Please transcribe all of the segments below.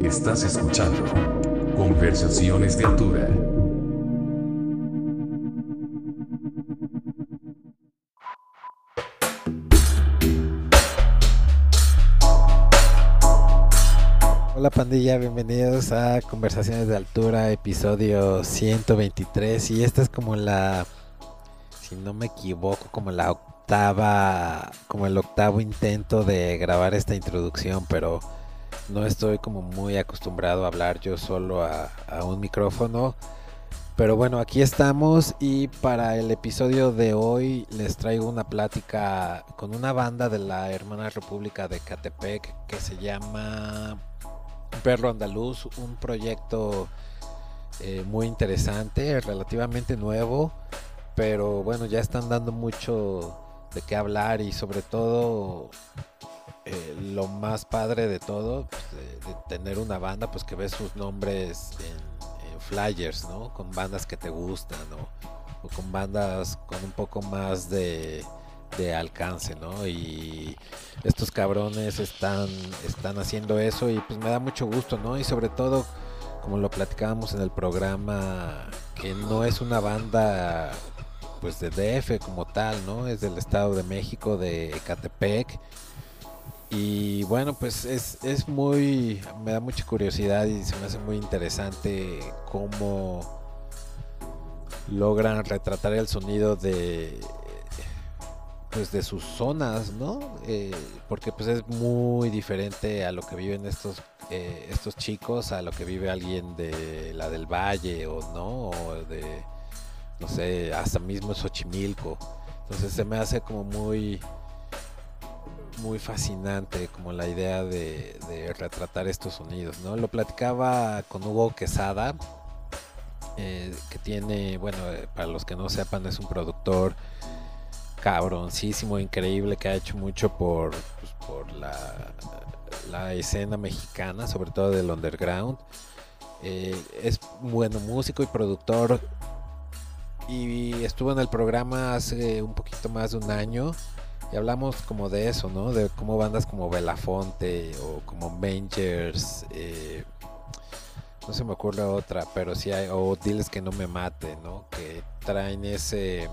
Estás escuchando Conversaciones de Altura. Hola pandilla, bienvenidos a Conversaciones de Altura, episodio 123 y esta es como la, si no me equivoco, como la octava, como el octavo intento de grabar esta introducción, pero no estoy como muy acostumbrado a hablar yo solo a, un micrófono. Pero bueno, aquí estamos y para el episodio de hoy les traigo una plática con una banda de la hermana República de Catepec que se llama Perro Andaluz, un proyecto eh, muy interesante, relativamente nuevo, pero bueno, ya están dando mucho de qué hablar y sobre todo eh, lo más padre de todo, pues, de, tener una banda, pues que ves sus nombres en, flyers, ¿no? Con bandas que te gustan, O con bandas con un poco más de, de alcance, ¿no? Y estos cabrones están, están haciendo eso y pues me da mucho gusto, ¿no? Y sobre todo, como lo platicábamos en el programa, que no es una banda pues de DF como tal, ¿no? Es del Estado de México, de Ecatepec y bueno, pues es, es muy, me da mucha curiosidad y se me hace muy interesante cómo logran retratar el sonido de pues de sus zonas, ¿no? Eh, porque pues es muy diferente a lo que viven estos eh, estos chicos, a lo que vive alguien de la del Valle o no, o de no sé, hasta mismo Xochimilco. Entonces se me hace como muy muy fascinante como la idea de, retratar estos sonidos, ¿no? Lo platicaba con Hugo Quesada, eh, que tiene, bueno, eh, para los que no sepan, es un productor cabroncísimo, increíble, que ha hecho mucho por, pues, por la, la, escena mexicana, sobre todo del underground. Eh, es bueno músico y productor y estuvo en el programa hace un poquito más de un año y hablamos como de eso, ¿no? De cómo bandas como Belafonte o como Mangers, eh, no se me ocurre otra, pero sí hay, o Diles que no me mate, ¿no? Que traen ese,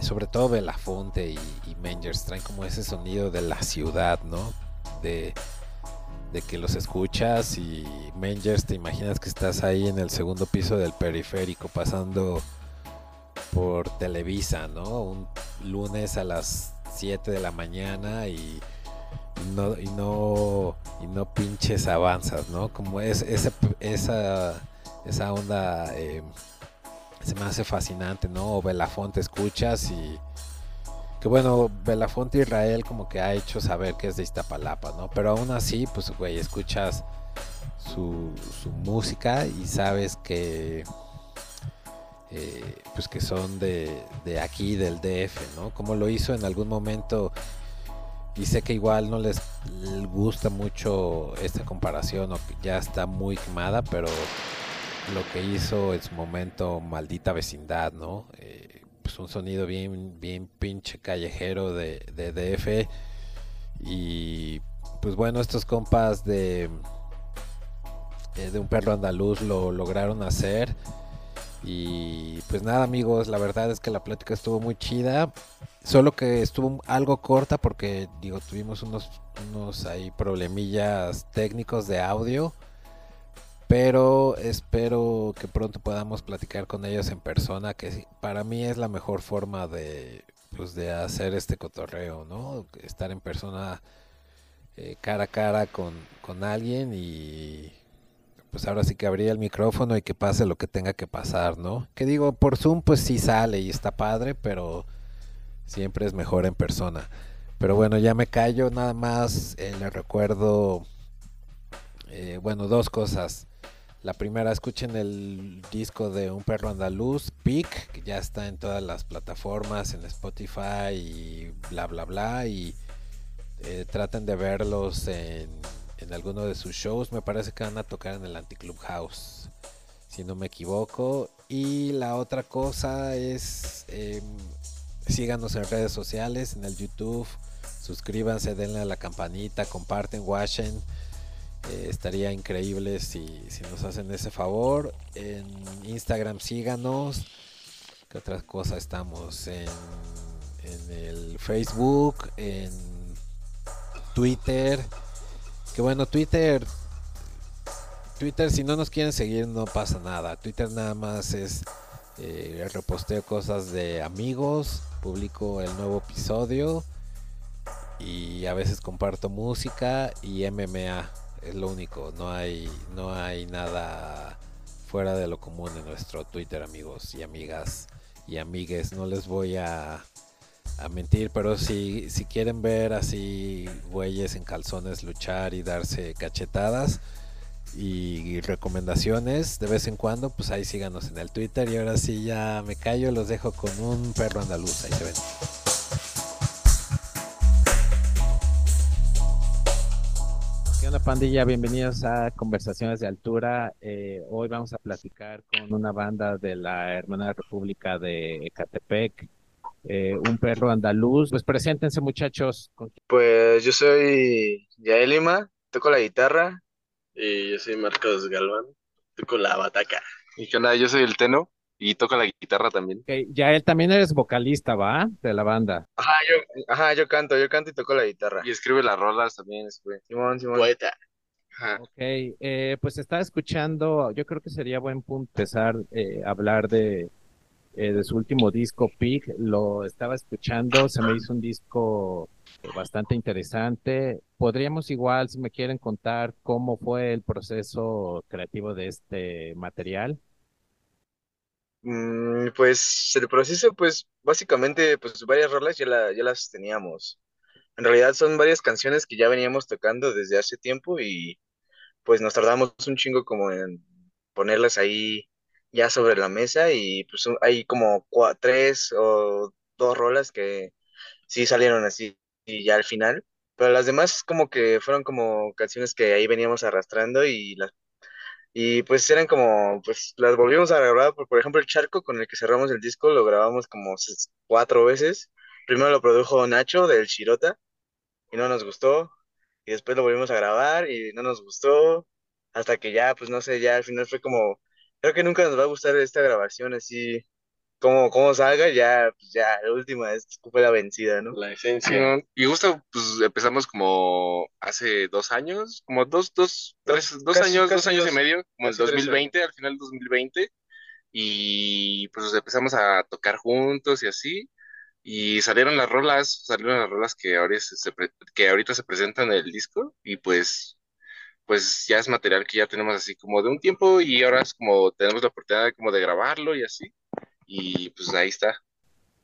sobre todo Belafonte y, Mangers, traen como ese sonido de la ciudad, ¿no? De que los escuchas y Mangers te imaginas que estás ahí en el segundo piso del periférico pasando por Televisa, ¿no? Un lunes a las 7 de la mañana y no, y no, y no pinches avanzas, ¿no? Como es esa, esa, esa onda eh, se me hace fascinante, ¿no? O Belafonte escuchas y que bueno, Belafonte Israel como que ha hecho saber que es de Iztapalapa, ¿no? Pero aún así, pues güey, escuchas su música y sabes que eh, pues que son de, aquí, del DF, ¿no? Como lo hizo en algún momento, y sé que igual no les gusta mucho esta comparación, o que ya está muy quemada, pero lo que hizo en su momento Maldita Vecindad, ¿no? Eh, pues un sonido bien, bien pinche callejero de, de DF, y pues bueno, estos compas de, eh, de un perro andaluz lo lograron hacer y pues nada amigos, la verdad es que la plática estuvo muy chida. Solo que estuvo algo corta porque digo, tuvimos unos, unos ahí problemillas técnicos de audio. Pero espero que pronto podamos platicar con ellos en persona, que para mí es la mejor forma de, pues, de hacer este cotorreo, ¿no? Estar en persona eh, cara a cara con, con alguien y pues ahora sí que abría el micrófono y que pase lo que tenga que pasar, ¿no? Que digo, por Zoom pues sí sale y está padre, pero siempre es mejor en persona. Pero bueno, ya me callo, nada más eh, le recuerdo, eh, bueno, dos cosas. La primera, escuchen el disco de Un Perro Andaluz, Peak, que ya está en todas las plataformas, en Spotify y bla, bla, bla. Y eh, traten de verlos en en alguno de sus shows. Me parece que van a tocar en el Anticlub House, si no me equivoco. Y la otra cosa es, em, síganos en redes sociales, en el YouTube, suscríbanse, denle a la campanita, comparten, watchen. Eh, estaría increíble si, si, nos hacen ese favor. En Instagram síganos. ¿Qué otras cosas estamos? En, en el Facebook, en Twitter. Que bueno, Twitter Twitter, si no nos quieren seguir, no pasa nada. Twitter nada más es eh, reposteo cosas de amigos, publico el nuevo episodio y a veces comparto música y MMA. Es lo único, no hay, no hay nada fuera de lo común en nuestro Twitter, amigos y amigas y amigues. No les voy a, a mentir, pero si, si quieren ver así bueyes en calzones luchar y darse cachetadas, y recomendaciones de vez en cuando, pues ahí síganos en el Twitter. Y ahora sí ya me callo, los dejo con un perro andaluz. Ahí se ven. ¿Qué onda pandilla? Bienvenidos a Conversaciones de Altura. Eh, hoy vamos a platicar con una banda de la Hermana República de Ecatepec. Eh, un perro andaluz. Pues preséntense muchachos. Pues yo soy Yael Lima, toco la guitarra y yo soy Marcos Galván, toco la bataca. Y qué onda, yo soy el Teno y toco la guitarra también. Ya él también eres vocalista, ¿va? De la banda. Ajá, yo, ajá, yo canto, yo canto y toco la guitarra. Y escribe las rolas también, Simón, Simón. Poeta. Ajá. Ok, eh, pues estaba escuchando, yo creo que sería buen punto empezar eh, hablar de, eh, de su último disco, Pig. Lo estaba escuchando, se me hizo un disco bastante interesante. Podríamos igual, si me quieren contar cómo fue el proceso creativo de este material. Mm, pues el proceso, pues básicamente, pues varias rolas ya, ya las teníamos. En realidad son varias canciones que ya veníamos tocando desde hace tiempo y pues nos tardamos un chingo como en ponerlas ahí ya sobre la mesa y pues hay como tres o dos rolas que sí salieron así y ya al final, pero las demás como que fueron como canciones que ahí veníamos arrastrando y las y pues eran como, pues las volvimos a grabar, por, por ejemplo el charco con el que cerramos el disco lo grabamos como cuatro veces, primero lo produjo Nacho del Chirota y no nos gustó, y después lo volvimos a grabar y no nos gustó, hasta que ya, pues no sé, ya al final fue como, creo que nunca nos va a gustar esta grabación así como, como salga, ya, pues ya, la última es fue la vencida, ¿no? La esencia. Y justo, pues empezamos como hace dos años, como dos, dos, tres, dos años, dos años y medio, como el 2020, al final del 2020, y pues empezamos a tocar juntos y así, y salieron las rolas, salieron las rolas que ahora se, que ahorita se presentan en el disco, y pues pues ya es material que ya tenemos así como de un tiempo y ahora es como tenemos la oportunidad como de grabarlo y así y pues ahí está.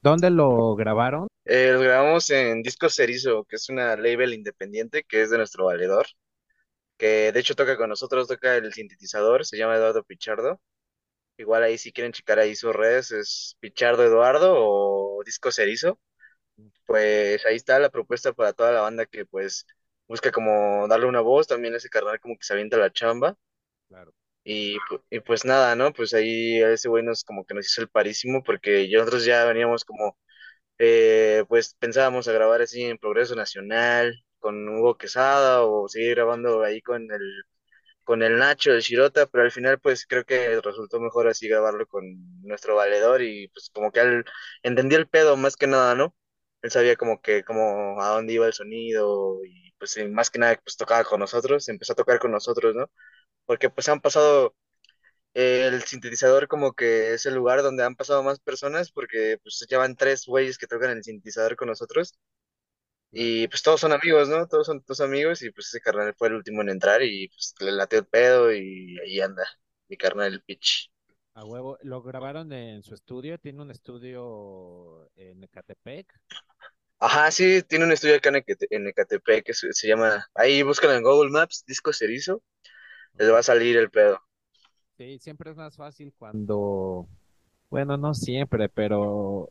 ¿Dónde lo grabaron? Eh, lo grabamos en Disco Cerizo, que es una label independiente que es de nuestro valedor, que de hecho toca con nosotros, toca el sintetizador, se llama Eduardo Pichardo. Igual ahí si quieren checar ahí sus redes es Pichardo Eduardo o Disco Cerizo. Pues ahí está la propuesta para toda la banda que pues busca como darle una voz, también ese carnal como que se avienta la chamba. Claro. Y, pues nada, ¿no? Pues ahí ese güey nos como que nos hizo el parísimo porque nosotros ya veníamos como, eh, pues pensábamos a grabar así en Progreso Nacional con Hugo Quesada o seguir grabando ahí con el, con el Nacho, el Shirota, pero al final pues creo que resultó mejor así grabarlo con nuestro valedor y pues como que él entendía el pedo más que nada, ¿no? Él sabía como que como a dónde iba el sonido y pues más que nada pues tocaba con nosotros, empezó a tocar con nosotros, ¿no? porque pues han pasado, eh, el sintetizador como que es el lugar donde han pasado más personas, porque pues llevan tres güeyes que tocan el sintetizador con nosotros, y pues todos son amigos, ¿no? Todos son todos amigos, y pues ese carnal fue el último en entrar, y pues le late el pedo, y ahí anda, mi carnal el pitch. A huevo, ¿lo grabaron en su estudio? ¿Tiene un estudio en Ecatepec? Ajá, sí, tiene un estudio acá en Ecatepec que se, llama, ahí buscan en Google Maps, Disco Cerizo, les va a salir el pedo. Sí, siempre es más fácil cuando, bueno, no siempre, pero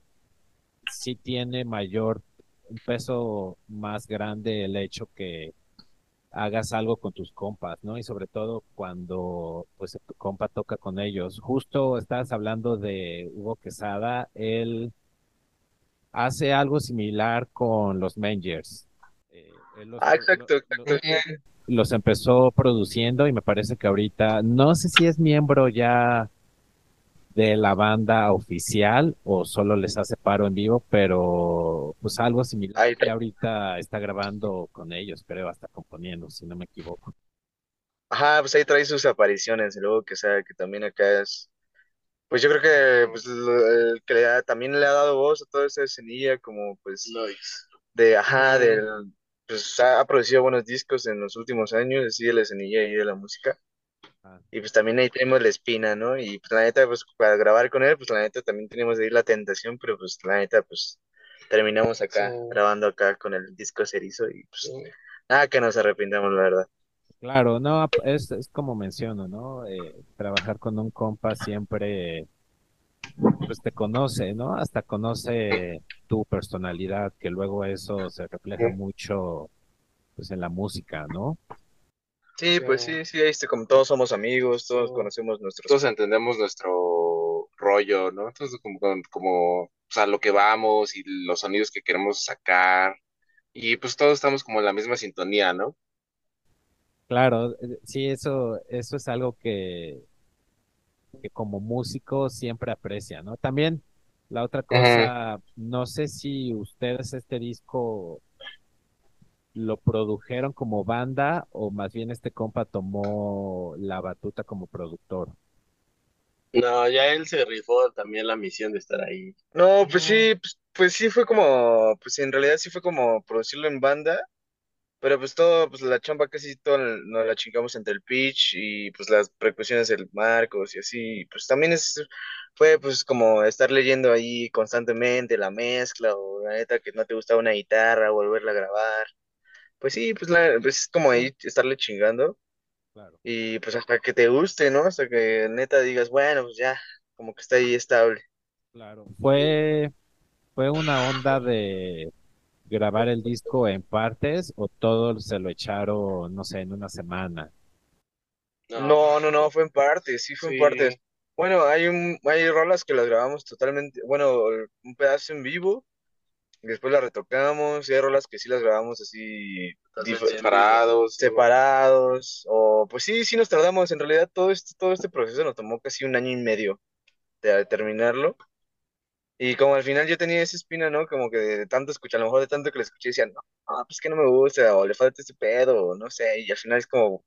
sí tiene mayor, un peso más grande el hecho que hagas algo con tus compas, ¿no? Y sobre todo cuando pues tu compa toca con ellos. Justo estabas hablando de Hugo Quesada, él hace algo similar con los Mangers. Eh, ah, exacto, exacto. los empezó produciendo y me parece que ahorita, no sé si es miembro ya de la banda oficial o solo les hace paro en vivo, pero pues algo similar que ahorita está grabando con ellos, creo, hasta componiendo, si no me equivoco. Ajá, pues ahí trae sus apariciones, luego que sea, que también acá es, pues yo creo que pues el que le da- también le ha dado voz a toda esa escenilla, como pues Lois. de, ajá, del, pues ha, ha producido buenos discos en los últimos años, así de la escenilla y de la música, Ah, y pues también ahí tenemos la espina, ¿no? Y pues la neta, pues para grabar con él, pues la neta también teníamos de ir la tentación, pero pues la neta, pues terminamos acá, Sí. grabando acá con el disco Cerizo y pues nada que nos arrepintamos, la verdad. Claro, no, es, es como menciono, ¿no? Eh, trabajar con un compa siempre, pues te conoce, ¿no? Hasta conoce tu personalidad, que luego eso se refleja mucho, pues en la música, ¿no? Sí, pues sí, sí, ahí este, como todos somos amigos, todos conocemos nuestros... Todos entendemos nuestro rollo, ¿no? Entonces, como, como, o sea, lo que vamos y los sonidos que queremos sacar. Y pues todos estamos como en la misma sintonía, ¿no? Claro, eh, sí, eso, eso es algo que, que como músico siempre aprecia, ¿no? También la otra cosa, no sé si ustedes este disco lo produjeron como banda o más bien este compa tomó la batuta como productor. No, ya él se rifó también la misión de estar ahí. No, pues sí, pues, pues sí fue como, pues en realidad sí fue como producirlo en banda, pero pues todo, pues la chamba casi todo nos la chingamos entre el pitch y pues las percusiones del Marcos y así, pues también es, fue pues como estar leyendo ahí constantemente la mezcla o la neta que no te gustaba una guitarra, volverla a grabar, pues sí, pues, la, pues es como ahí estarle chingando Claro. y pues hasta que te guste, ¿no? Hasta que neta digas, bueno, pues ya, como que está ahí estable. Claro. Fue, fue una onda de grabar el disco en partes o todo se lo echaron, no sé, en una semana. No, no, no, fue en partes, sí fue en partes. Bueno, hay un, hay rolas que las grabamos totalmente, bueno, un pedazo en vivo, y después las retocamos, y hay rolas que sí las grabamos así Separados. separados, o pues sí, sí nos tardamos, en realidad todo este, todo este proceso nos tomó casi un año y medio de terminarlo, y como al final yo tenía esa espina, ¿no? Como que de tanto escuchar, a lo mejor de tanto que le escuché, decía, no, no, pues que no me gusta, o le falta este pedo, o no sé, y al final es como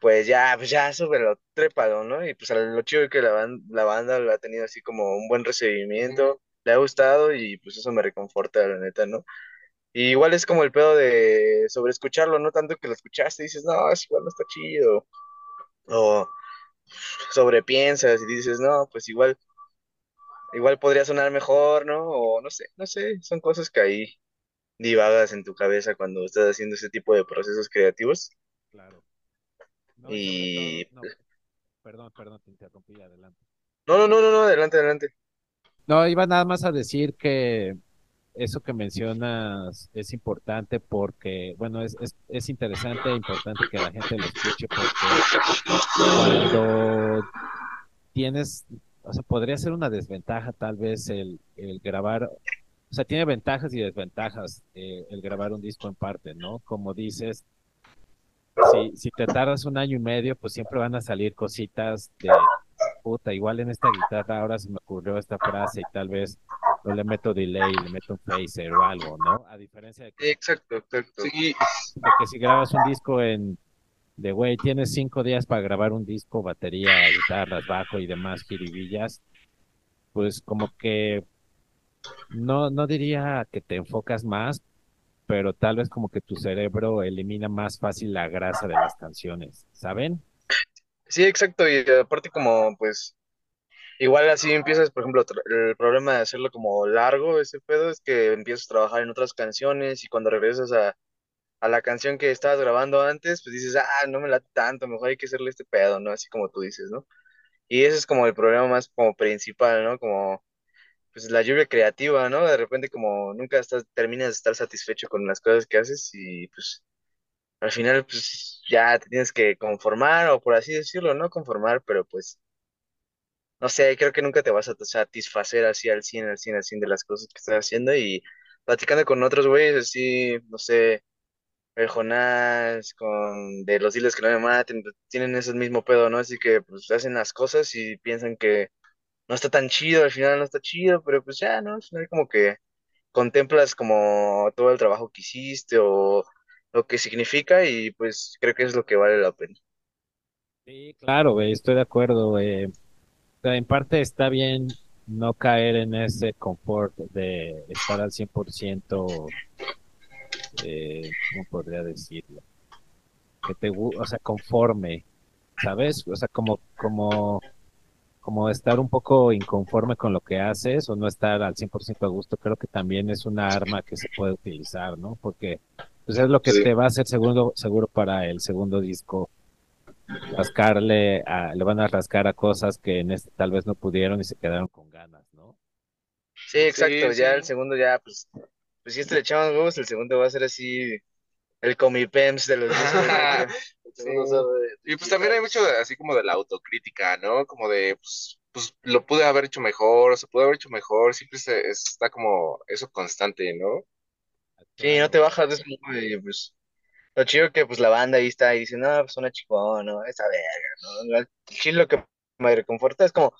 pues ya, pues ya, súbelo, trépalo, ¿no? Y pues lo chido es que la, ban- la banda lo ha tenido así como un buen recibimiento, le ha gustado y pues eso me reconforta, la neta, ¿no? Y igual es como el pedo de sobre escucharlo, no tanto que lo escuchaste y dices, no, es igual no está chido, o sobrepiensas y dices, no, pues igual, igual podría sonar mejor, ¿no? O no sé, no sé, son cosas que ahí divagas en tu cabeza cuando estás haciendo ese tipo de procesos creativos. Claro. No, y sobre Y todo, no, perdón, perdón, te interrumpí, adelante. no, no, no, no, no, adelante, adelante. No, iba nada más a decir que eso que mencionas es importante porque, bueno, es, es, es interesante e importante que la gente lo escuche porque cuando tienes, o sea, podría ser una desventaja tal vez el, el grabar, o sea, tiene ventajas y desventajas eh, el grabar un disco en parte, ¿no? Como dices, si, si te tardas un año y medio, pues siempre van a salir cositas de puta, igual en esta guitarra ahora se me ocurrió esta frase y tal vez no le meto delay, le meto un phaser o algo, ¿no? A diferencia de que, Exacto, exacto. Sí, de que si grabas un disco en, de güey, tienes cinco días para grabar un disco, batería, guitarras, bajo y demás jiribillas, pues como que no, no diría que te enfocas más, pero tal vez como que tu cerebro elimina más fácil la grasa de las canciones, ¿saben? Sí, exacto. Y aparte como, pues, igual así empiezas, por ejemplo, el problema de hacerlo como largo, ese pedo, es que empiezas a trabajar en otras canciones y cuando regresas a, a la canción que estabas grabando antes, pues dices, ah, no me late tanto, mejor hay que hacerle este pedo, ¿no? Así como tú dices, ¿no? Y ese es como el problema más como principal, ¿no? Como, pues la lluvia creativa, ¿no? De repente como nunca estás, terminas de estar satisfecho con las cosas que haces y pues al final pues ya te tienes que conformar o por así decirlo, no conformar, pero pues no sé, creo que nunca te vas a satisfacer así al 100 al 100 al 100 de las cosas que estás haciendo y platicando con otros güeyes así, no sé, el Jonás, con de los diles que no me maten, pues, tienen ese mismo pedo, ¿no? Así que pues hacen las cosas y piensan que no está tan chido, al final no está chido, pero pues ya, ¿no? Al como que contemplas como todo el trabajo que hiciste o lo que significa y pues creo que es lo que vale la pena. Sí, claro, güey, estoy de acuerdo. O sea, en parte está bien no caer en ese confort de estar al 100%, eh, ¿cómo podría decirlo? Que te, o sea, conforme, ¿sabes? O sea, como, como, como estar un poco inconforme con lo que haces o no estar al 100% a gusto, creo que también es una arma que se puede utilizar, ¿no? Porque pues es lo que Sí. te va a hacer seguro, seguro para el segundo disco rascarle a, le van a rascar a cosas que en este tal vez no pudieron y se quedaron con ganas, ¿no? Sí, exacto, Sí, ya sí. el segundo ya, pues, pues si este le echamos huevos, el segundo va a ser así el comipems de los sabe Y pues también hay mucho de- así como de la autocrítica, ¿no? Como de, pues, pues lo pude haber hecho mejor, se pudo haber hecho mejor, siempre se- está como eso constante, ¿no? Sí, no te bajas de eso, y pues lo chido que pues la banda ahí está y dice, no, pues una chingona, ¿no? Esa verga, ¿no? Lo que me reconforta es como,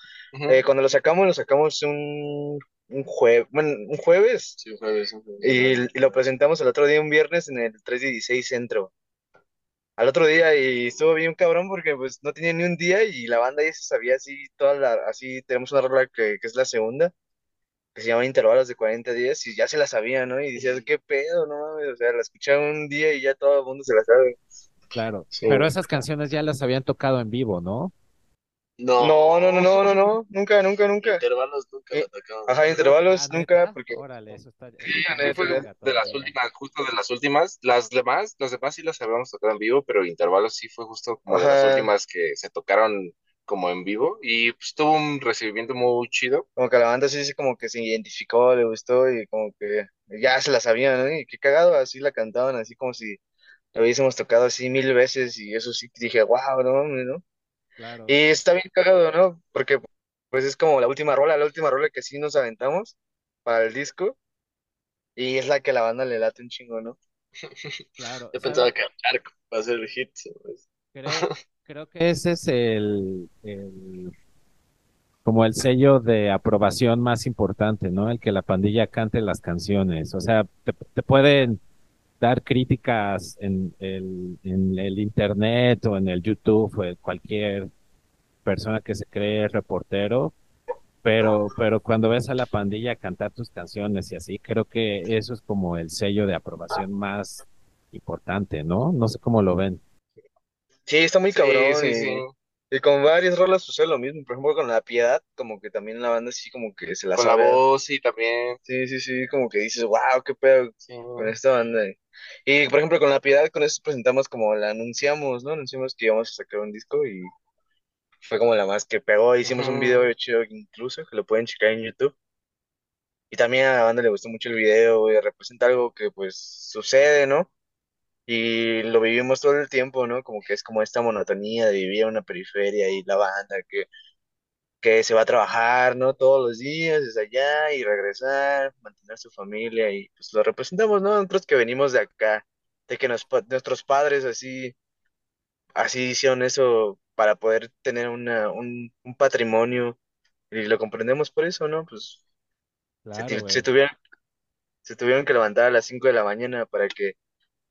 eh, cuando lo sacamos, lo sacamos un, un jueves, bueno, un jueves, Sí, un jueves, un jueves. y, y lo presentamos el otro día, un viernes, en el 316 Centro. Al otro día, y estuvo bien cabrón porque pues no tenía ni un día y la banda ya se sabía así, toda la, así, tenemos una rola que, que es la segunda, que se llama Intervalos de 40 días y ya se la sabía, ¿no? Y decías, ¿qué pedo, no mames? O sea, la escucharon un día y ya todo el mundo se la sabe. Claro, Sí. pero esas canciones ya las habían tocado en vivo, ¿no? No, No, no, no, no, no, no, nunca, nunca, nunca. Intervalos nunca Eh, la atacamos. Ajá, intervalos Ah, nunca, porque Órale, eso está, Sí, está la fue de las últimas, justo de las últimas. Las demás, las demás sí las habíamos tocado en vivo, pero Intervalos sí fue justo como de las últimas que se tocaron como en vivo y pues tuvo un recibimiento muy chido. como que la banda sí, sí como que se identificó, le gustó y como que ya se la sabían, ¿no? Y qué cagado, así la cantaban, así como si lo hubiésemos tocado así mil veces y eso sí dije, wow, no ¿no? Claro, Y está bien cagado, ¿no? Porque pues es como la última rola, la última rola que sí nos aventamos para el disco y es la que a la banda le late un chingo, ¿no? claro. Yo pensaba que Arco va a ser el hit. Creo, creo que ese es el, el- como el sello de aprobación más importante, ¿no? El que la pandilla cante las canciones. O sea, te, te pueden dar críticas en el, en el internet o en el YouTube o en cualquier persona que se cree reportero, pero, pero cuando ves a la pandilla cantar tus canciones y así, creo que eso es como el sello de aprobación más importante, ¿no? No sé cómo lo ven. Sí, está muy cabrón sí, y, sí. y con varias rolas sucede lo mismo, por ejemplo con La Piedad, como que también la banda sí como que se la Con la sabe. voz, sí, también. Sí, sí, sí, como que dices, wow, qué pedo Sí. con esta banda. Y por ejemplo, con La Piedad, con eso presentamos como la anunciamos, ¿no? Anunciamos que íbamos a sacar un disco y fue como la más que pegó. Hicimos un video hecho incluso, que lo pueden checar en YouTube. Y también a la banda le gustó mucho el video, y representa algo que pues sucede, ¿no? Y lo vivimos todo el tiempo, ¿no? Como que es como esta monotonía de vivir en una periferia y la banda que que se va a trabajar, ¿no? Todos los días, desde allá y regresar, mantener su familia y pues lo representamos, ¿no? Nosotros que venimos de acá, de que nos, nuestros padres así, así hicieron eso para poder tener una, un, un patrimonio y lo comprendemos por eso, ¿no? Pues se, Claro, ti- se güey. tuvieron, se tuvieron que levantar a las 5 de la mañana para que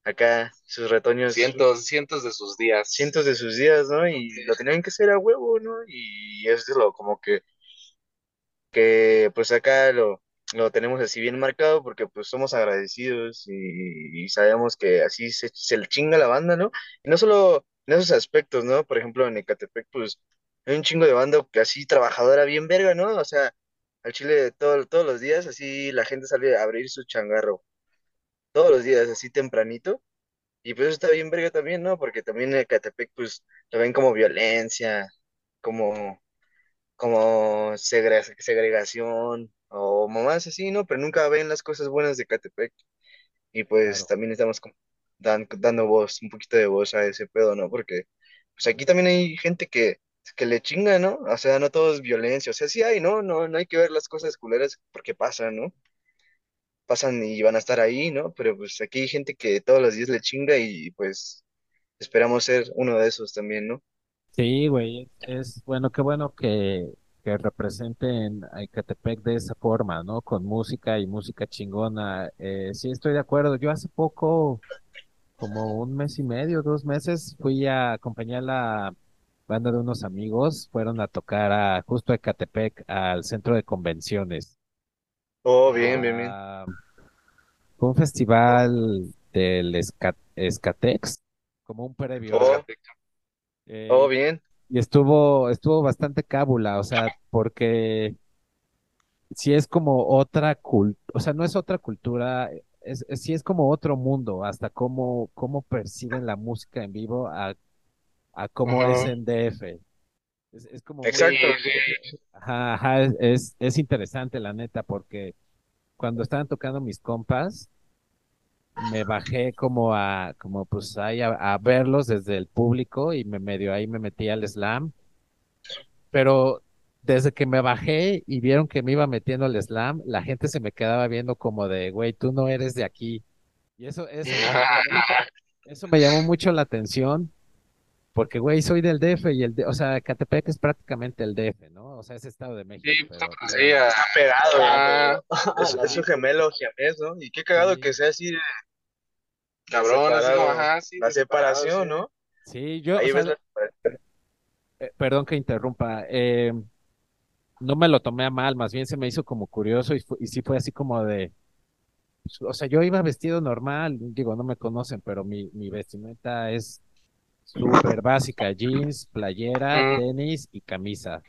acá sus retoños, Cientos, cientos de sus días. cientos de sus días, ¿no? Y lo tenían que hacer a huevo, ¿no? Y es lo como que que pues acá lo, lo tenemos así bien marcado porque pues somos agradecidos y, y sabemos que así se, se le chinga la banda, ¿no? Y no solo en esos aspectos, ¿no? Por ejemplo, en Ecatepec, pues hay un chingo de banda que así trabajadora bien verga, ¿no? O sea, al Chile todo- todos los días así la gente sale a abrir su changarro, todos los días así tempranito. Y pues eso está bien verga también, ¿no? Porque también en Ecatepec pues lo ven como violencia, como como segre- segregación o mamás así, ¿no? Pero nunca ven las cosas buenas de Catepec y pues Claro. también estamos como dan- dando voz, un poquito de voz a ese pedo, ¿no? Porque pues aquí también hay gente que, que le chinga, ¿no? O sea, no todo es violencia, o sea, sí hay, ¿no? No, no hay que ver las cosas culeras porque pasan, ¿no? Pasan y van a estar ahí, ¿no? Pero pues aquí hay gente que todos los días le chinga y pues esperamos ser uno de esos también, ¿no? Sí, güey, es bueno, qué bueno que, que representen a Ecatepec de esa forma, ¿no? Con música y música chingona. Eh, sí, estoy de acuerdo. Yo hace poco, como un mes y medio, dos meses, fui a acompañar a la banda de unos amigos. Fueron a tocar a justo a Ecatepec, al centro de convenciones. Oh, bien, bien, bien. Ah, fue un festival del Esca- Escatex, como un previo. Oh, Eh, oh, bien. y estuvo, estuvo bastante cábula, o sea, porque sí es como otra cultura, o sea, no es otra cultura, es, es- sí es como otro mundo, hasta cómo, cómo perciben la música en vivo a, a cómo es en DF. Es, es como muy- Exacto. ajá, ajá, es, es, es interesante la neta, porque cuando estaban tocando mis compas, me bajé como a, como pues ahí a, a verlos desde el público y me medio ahí me metí al slam, pero desde que me bajé y vieron que me iba metiendo al slam, la gente se me quedaba viendo como de, güey, tú no eres de aquí. Y eso, eso, eso me llamó mucho la atención, porque, güey, soy del DF y el, D- o sea, Catepec es prácticamente el DF, ¿no? O sea, es Estado de México, Sí, pero, pues, sí, ah, Está pegado, ah, Es, es un gemelo siamés, ¿no? Y qué cagado Sí. que sea así de cabrón, así como, ajá, sí, la separación, sí. ¿no? sí, yo, Ahí o sea, ves la separación. eh, perdón que interrumpa, eh, no me lo tomé a mal, más bien se me hizo como curioso y, fu- y sí fue así como de, pues, o sea, yo iba vestido normal, digo, no me conocen, pero mi, mi vestimenta es súper básica, jeans, playera, tenis y camisa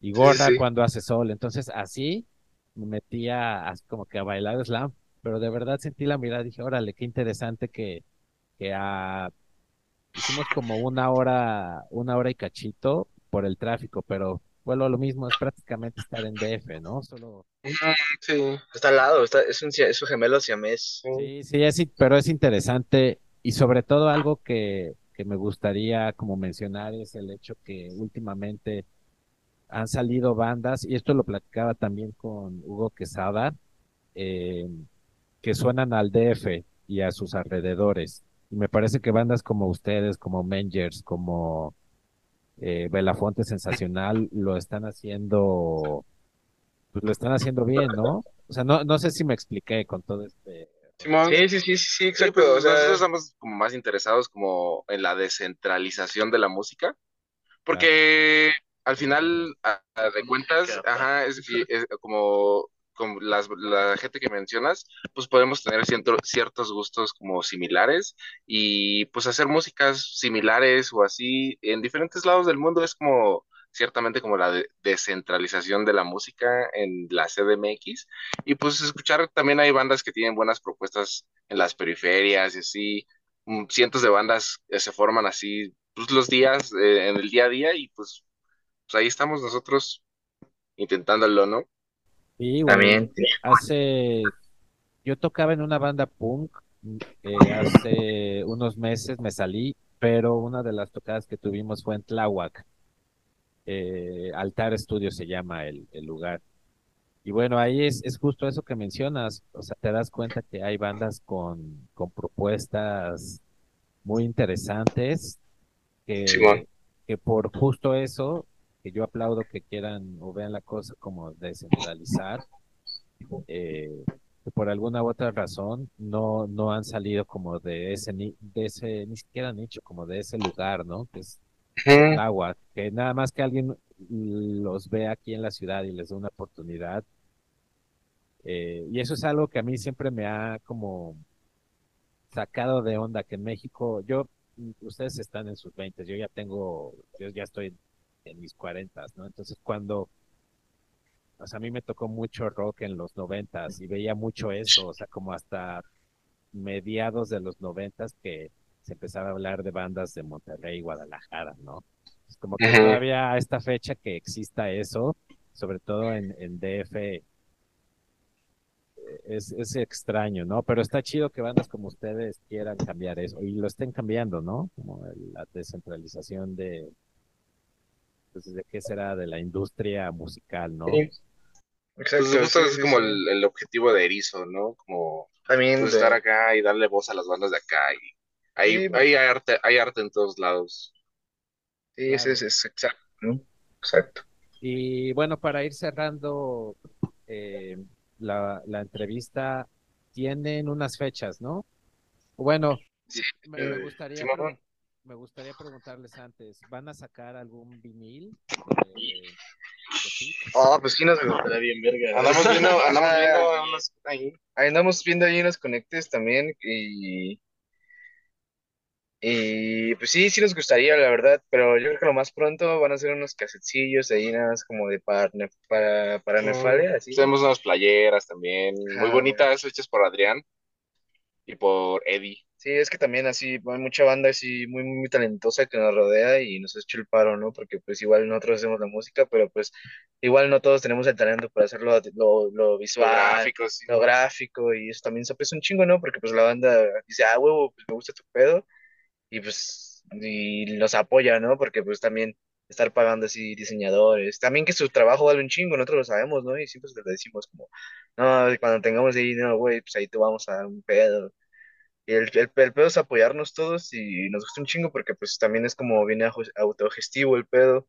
y Sí, sí. cuando hace sol, entonces así me metía como que a bailar slam, pero de verdad sentí la mirada, dije, órale, qué interesante que, que a Hicimos como una hora, una hora y cachito por el tráfico, pero vuelvo a lo mismo, es prácticamente estar en DF, ¿no? Solo, Sí. Está al lado, está, es un, es un gemelo siamés. sí, sí, es, pero es interesante y sobre todo algo que, que me gustaría como mencionar es el hecho que últimamente han salido bandas, y esto lo platicaba también con Hugo Quesada, eh, que suenan al DF y a sus alrededores. Y me parece que bandas como ustedes, como Mengers, como eh, Belafonte Sensacional lo están haciendo, pues lo están haciendo bien, ¿no? O sea, no, no sé si me expliqué con todo este. Simón, Sí, sí, sí, sí, sí, sí, exacto. pues o sea, nosotros estamos como más interesados como en la descentralización de la música, porque al final, a- a de cuentas, Música, ajá, es, es como, como las, la gente que mencionas, pues podemos tener cierto- ciertos gustos como similares y pues hacer músicas similares o así en diferentes lados del mundo es como ciertamente como la de- descentralización de la música en la CDMX y pues escuchar también hay bandas que tienen buenas propuestas en las periferias y así, mm, cientos de bandas eh, se forman así pues los días eh, en el día a día y pues pues ahí estamos nosotros intentándolo, ¿no? Sí, güey. También. Hace. Yo tocaba en una banda punk. eh, hace unos meses me salí, pero una de las tocadas que tuvimos fue en Tláhuac. Eh, Altar Studio se llama el, el lugar. Y bueno, ahí es, es justo eso que mencionas. O sea, te das cuenta que hay bandas con, con propuestas muy interesantes que, que por justo eso, que yo aplaudo que quieran o vean la cosa como descentralizar, eh, que por alguna u otra razón no, no han salido como de ese, ni- de ese, ni siquiera nicho, como de ese lugar, ¿no? Que es agua, que nada más que alguien los ve aquí en la ciudad y les dé una oportunidad. eh, y eso es algo que a mí siempre me ha como sacado de onda, que en México, yo, ustedes están en sus 20, yo ya tengo, yo ya estoy en mis 40, ¿no? Entonces cuando, o sea, a mí me tocó mucho rock en los 90 y veía mucho eso, o sea, como hasta mediados de los 90 que se empezaba a hablar de bandas de Monterrey y Guadalajara, ¿no? Es como que todavía a esta fecha que exista eso, sobre todo en, en DF, es, es extraño, ¿no? Pero está chido que bandas como ustedes quieran cambiar eso y lo estén cambiando, ¿no? Como la descentralización de, pues, de qué será de la industria musical, ¿no? Sí. Exacto, pues justo es como El, objetivo de Erizo, ¿no? Como También pues, estar acá y darle voz a las bandas de acá. Y hay, hay, arte, hay arte en todos lados. Sí, ese es, exacto, ¿no? Exacto. Y bueno, para ir cerrando eh, la, la, entrevista, tienen unas fechas, ¿no? Bueno, me, eh, gustaría me gustaría preguntarles antes, ¿van a sacar algún vinil? oh, pues sí nos gustaría bien verga. Andamos viendo, andamos viendo unos ahí. Andamos viendo ahí unos conectes también y y pues sí, sí nos gustaría, la verdad, pero yo creo que lo más pronto van a ser unos casetcillos ahí nada más como de para, para, para Nefale, así. Tenemos unas playeras también, muy bonitas, hechas por Adrián y por Eddie. Sí, es que también así hay mucha banda así muy, muy talentosa que nos rodea y nos ha hecho el paro, ¿no? Porque pues igual nosotros hacemos la música, pero pues igual no todos tenemos el talento para hacerlo lo, lo visual, lo gráfico, lo gráfico y eso también se aprecia un chingo, ¿no? Porque pues la banda dice, ah, huevo, pues me gusta tu pedo y pues y nos apoya, ¿no? Porque pues también estar pagando así diseñadores, también que su trabajo vale un chingo, nosotros lo sabemos, ¿no? Y siempre le decimos como, no, cuando tengamos dinero, güey, pues ahí te vamos a dar un pedo y el, el, pedo es apoyarnos todos y nos gusta un chingo porque pues también es como viene autogestivo el pedo.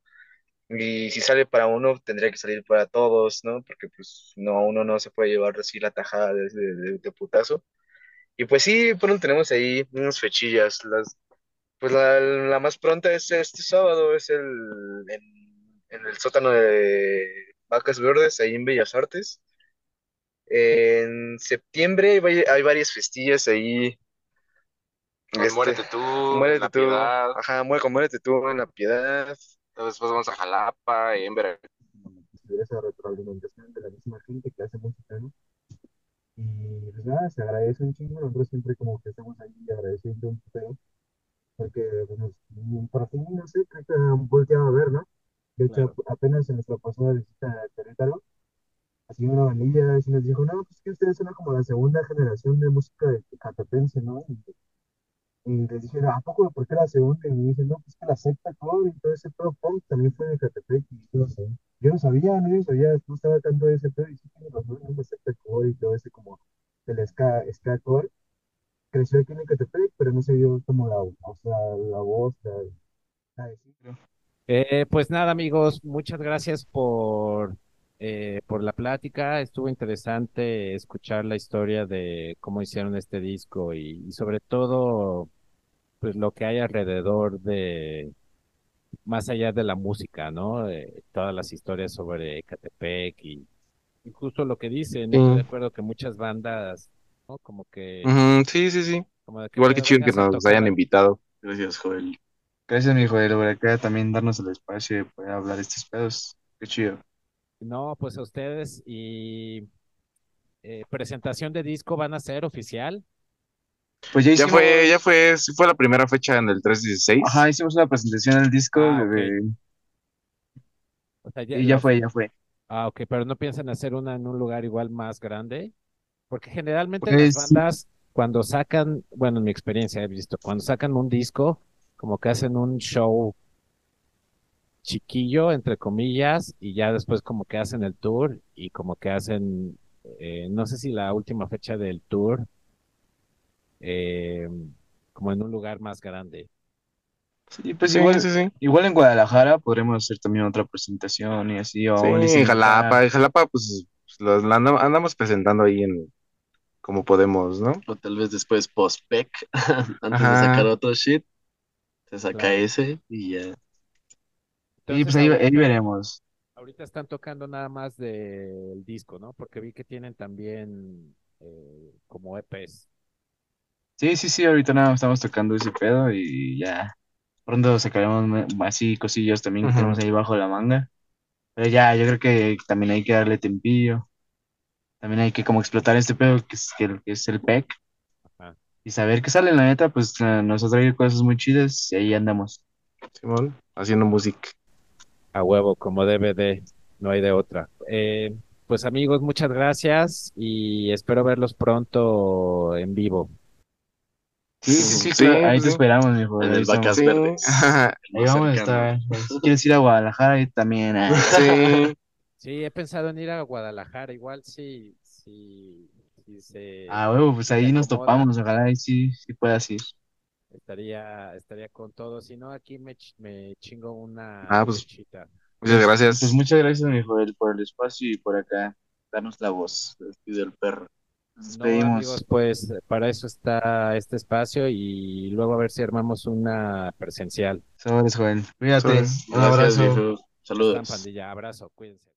Y si sale para uno, tendría que salir para todos, ¿no? Porque pues no, uno no se puede llevar así la tajada de, de, putazo. Y pues sí, pronto tenemos ahí unas fechillas. Las, pues la, la más pronta es este sábado, es el en, en el sótano de Vacas Verdes, ahí en Bellas Artes. En septiembre hay, hay varias festillas ahí este, muérete tú, muérete la tú, piedad. Ajá, muérete tú en la piedad. Después vamos a Jalapa, en Veracruz. Esa retroalimentación de la misma gente que hace música, ¿no? Y pues nada, se agradece un chingo. Nosotros siempre como que estamos ahí agradeciendo un poco. Porque por fin, no sé, creo que han volteado a ver, ¿no? De hecho, apenas en nuestra pasada visita a Querétaro, así una vanilla y nos dijo, no, pues que ustedes son como la segunda generación de música de Catapense, ¿no? Y les dije, ¿a poco por qué la segunda? Y me dicen, no, pues que la secta core y todo ese pro punk también fue de Catepec. Y yo no sé. Yo no sabía, no, yo sabía, no estaba tanto de ese pedo. Y sí tiene razón, la secta core y todo ese como el ska, ska core. Creció aquí en Catepec, pero no se dio como la, o sea, la voz, la, eh, pues nada, amigos, muchas gracias por, eh, por la plática. Estuvo interesante escuchar la historia de cómo hicieron este disco y sobre todo pues lo que hay alrededor de, más allá de la música, ¿no? todas las historias sobre Catepec y incluso lo que dicen, estoy de acuerdo que muchas bandas, ¿no? Como que... sí, sí, sí. Igual que chido que nos hayan invitado. Gracias, Joel. Gracias, mi Joel, por acá también darnos el espacio de poder hablar de estos pedos. Qué chido. No, pues a ustedes y eh, presentación de disco van a ser oficial. Pues ya, ya fue, ya fue, fue la primera fecha en el 316. Ajá, hicimos una presentación del disco ah, y ya fue, ya fue. Ah, ok, pero no piensan hacer una en un lugar igual más grande, porque generalmente las pues bandas cuando sacan, bueno, en mi experiencia he visto, cuando sacan un disco, como que hacen un show chiquillo, entre comillas, y ya después como que hacen el tour y como que hacen, eh, no sé si la última fecha del tour eh, como en un lugar más grande. Sí, pues igual, igual en Guadalajara podremos hacer también otra presentación y así. O en Jalapa, en Jalapa pues, pues andamos, presentando ahí en como podemos, ¿no? O tal vez después post-pec, antes de sacar otro shit, se saca ese y ya. y pues ahí, veremos. Ahorita están tocando nada más del disco, ¿no? Porque vi que tienen también eh, como EPs. Sí, sí, sí, ahorita nada estamos tocando ese pedo y ya pronto sacaremos así cosillas también que tenemos ahí bajo la manga. Pero ya, yo creo que también hay que darle tempillo. También hay que como explotar este pedo que es, que, es el PEC. Y saber qué sale, la neta, pues eh, nos ha traído cosas muy chidas y ahí andamos. Simón, haciendo música. A huevo, como DVD, no hay de otra. Eh, pues amigos, muchas gracias y espero verlos pronto en vivo. Sí, sí, sí, ahí te esperamos, mi En el Vacas Verdes. Ahí vamos a estar. Si quieres ir a Guadalajara, ahí también. Ah. Sí. Sí, he pensado en ir a Guadalajara, igual sí, sí, sí se... Ah, huevo, pues ahí nos topamos, ojalá y sí, sí puedas ir. Estaría, estaría con todo, si no aquí me, me chingo una ah, pues, Muchas gracias. Pues muchas gracias, mi Joel, por el espacio y por acá darnos la voz. del perro. Nos no, amigos, pues para eso está este espacio y luego a ver si armamos una presencial. Sabores, Joel. Cuídate. Un abrazo. Saludos. pandilla. Abrazo. Cuídense.